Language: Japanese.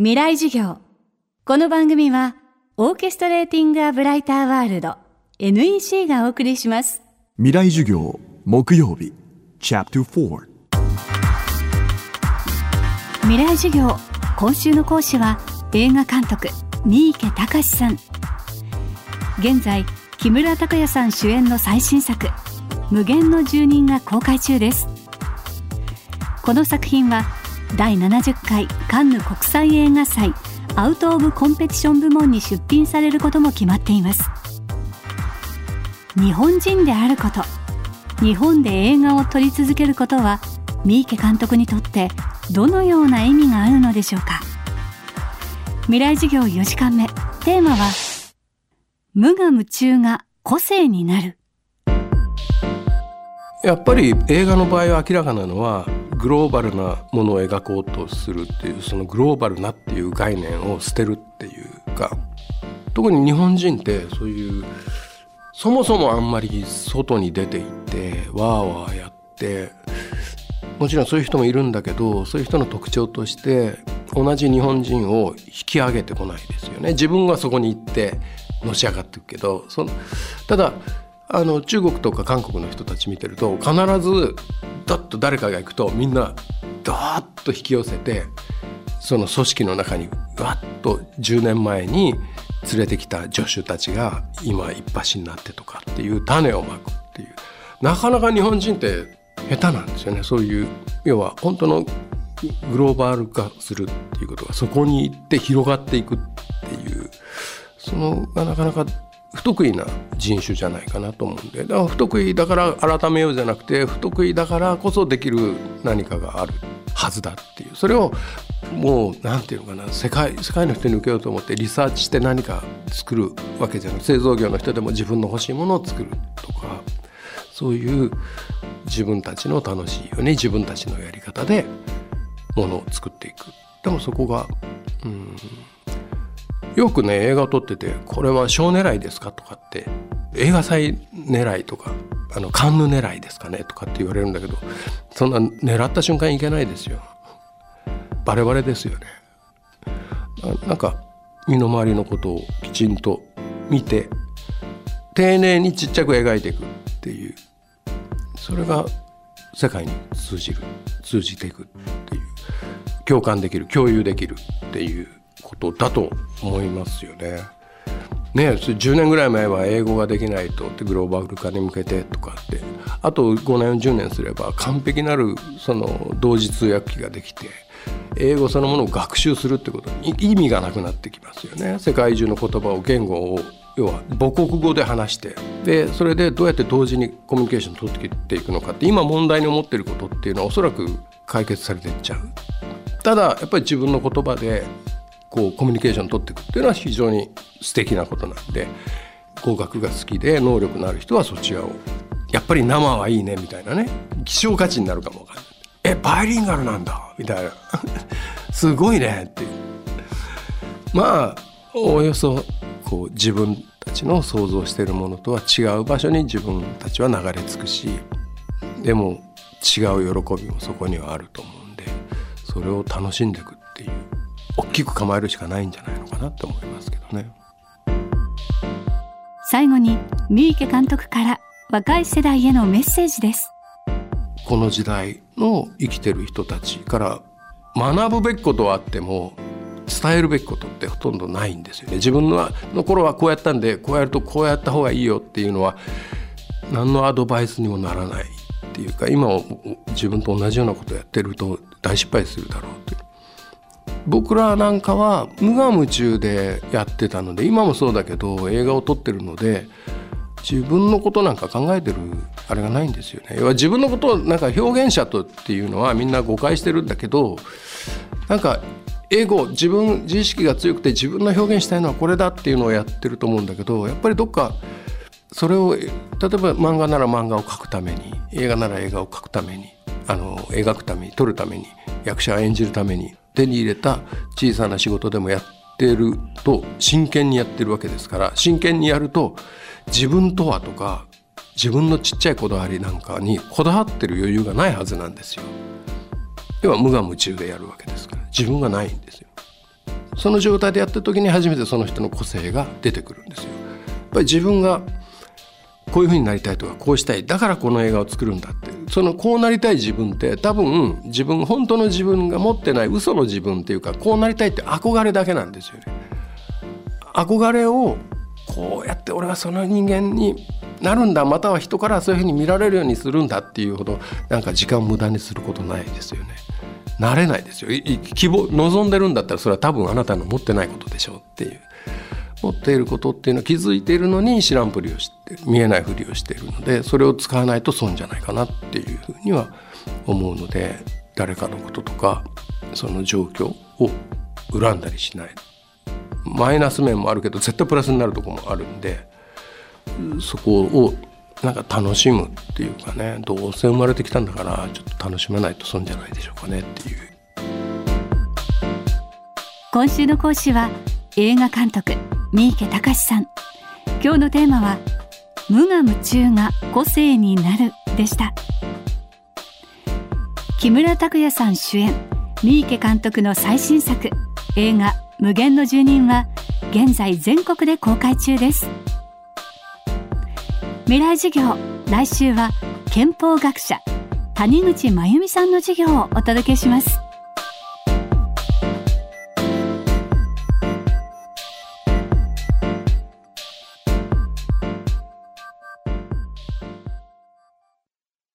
未来授業。この番組はオーケストレーティング・ア・ブライター・ワールド NEC がお送りします。未来授業木曜日チャプター未来授業今週の講師は映画監督三池隆さん。現在木村拓哉さん主演の最新作無限の住人が公開中です。この作品は第70回カンヌ国際映画祭アウト・オブ・コンペティション部門に出品されることも決まっています。日本人であること日本で映画を撮り続けることは三池監督にとってどのような意味があるのでしょうか。未来授業4時間目テーマは無我夢中が個性になる。やっぱり映画の場合は明らかなのはグローバルなものを描こうとするっていうそのグローバルなっていう概念を捨てるっていうか特に日本人ってそういうそもそもあんまり外に出て行ってわーわーやってもちろんそういう人もいるんだけどそういう人の特徴として同じ日本人を引き上げてこないですよね。自分はそこに行ってのし上がっていくけどそのただあの中国とか韓国の人たち見てると必ずダッと誰かが行くとみんなダーッと引き寄せてその組織の中にわっと10年前に連れてきた助手たちが今一発になってとかっていう種をまくっていう。なかなか日本人って下手なんですよね。そういう要は本当のグローバル化するっていうことがそこに行って広がっていくっていう。そのがなかなか不得意な人種じゃないかなと思うんで。だから不得意だから改めようじゃなくて不得意だからこそできる何かがあるはずだっていう。それをもう何て言うのかな。世界世界の人に受けようと思ってリサーチして何か作るわけじゃなく製造業の人でも自分の欲しいものを作るとかそういう自分たちの楽しいように自分たちのやり方でものを作っていく。でもそこがうんよくね映画を撮ってて「これは賞狙いですか?」とかって映画祭狙いとかあのカンヌ狙いですかねとかって言われるんだけどそんな狙った瞬間いけないですよ。バレバレですよね。なんか身の回りのことをきちんと見て丁寧にちっちゃく描いていくっていうそれが世界に通じる通じていくっていう共感できる共有できるっていうことだと思いますよね。ね、10年ぐらい前は英語ができないとってグローバル化に向けてとかってあと5年10年すれば完璧なるその同時通訳機ができて英語そのものを学習するってことに意味がなくなってきますよね。世界中の言葉を言語を要は母国語で話してでそれでどうやって同時にコミュニケーションを取っていくのかって今問題に思っていることっていうのはおそらく解決されていっちゃう。ただやっぱり自分の言葉でこうコミュニケーション取っていくっていうのは非常に素敵なことなんで語学が好きで能力のある人はそちらをやっぱり生はいいねみたいなね希少価値になるかもわかんない。えバイリンガルなんだみたいな。すごいねっていう。まあおよそこう自分たちの想像しているものとは違う場所に自分たちは流れ着くしでも違う喜びもそこにはあると思うんでそれを楽しんでいくっていう。大きく構えるしかないんじゃないのかなって思いますけどね。最後に三池監督から若い世代へのメッセージです。この時代の生きてる人たちから学ぶべきことはあっても伝えるべきことってほとんどないんですよね。自分のの頃はこうやったんでこうやるとこうやった方がいいよっていうのは何のアドバイスにもならないっていうか今自分と同じようなことをやってると大失敗するだろうという僕らなんかは無我夢中でやってたので今もそうだけど映画を撮ってるので自分のことなんか考えてるあれがないんですよね。要は自分のことをなんか表現者とっていうのはみんな誤解してるんだけどなんか英語自分自意識が強くて自分の表現したいのはこれだっていうのをやってると思うんだけどやっぱりどっかそれを例えば漫画なら漫画を描くために映画なら映画を描くためにあの描くために撮るために役者を演じるために手に入れた小さな仕事でもやってると真剣にやってるわけですから真剣にやると自分とはとか自分のちっちゃいこだわりなんかにこだわってる余裕がないはずなんですよ。要は無我夢中でやるわけですから自分がないんですよ。その状態でやってる時に初めてその人の個性が出てくるんですよ。やっぱり自分がこういうふうになりたいとかこうしたいだからこの映画を作るんだってそのこうなりたい自分って多分自分本当の自分が持ってない嘘の自分っていうかこうなりたいって憧れだけなんですよね。憧れをこうやって俺はその人間になるんだまたは人からそういうふうに見られるようにするんだっていうほどなんか時間を無駄にすることないですよね。なれないですよ希望望んでるんだったらそれは多分あなたの持ってないことでしょうっていう持っていることっていうのは気づいているのに知らんぷりをして見えないふりをしているのでそれを使わないと損じゃないかなっていうふうには思うので誰かのこととかその状況を恨んだりしない。マイナス面もあるけど絶対プラスになるとこもあるんでそこをなんか楽しむっていうかねどうせ生まれてきたんだからちょっと楽しまないと損じゃないでしょうかねっていう。今週の講師は映画監督三池隆さん。今日のテーマは無我夢中が個性になるでした。木村拓哉さん主演三池監督の最新作映画無限の住人は現在全国で公開中です。未来授業来週は憲法学者谷口真由美さんの授業をお届けします。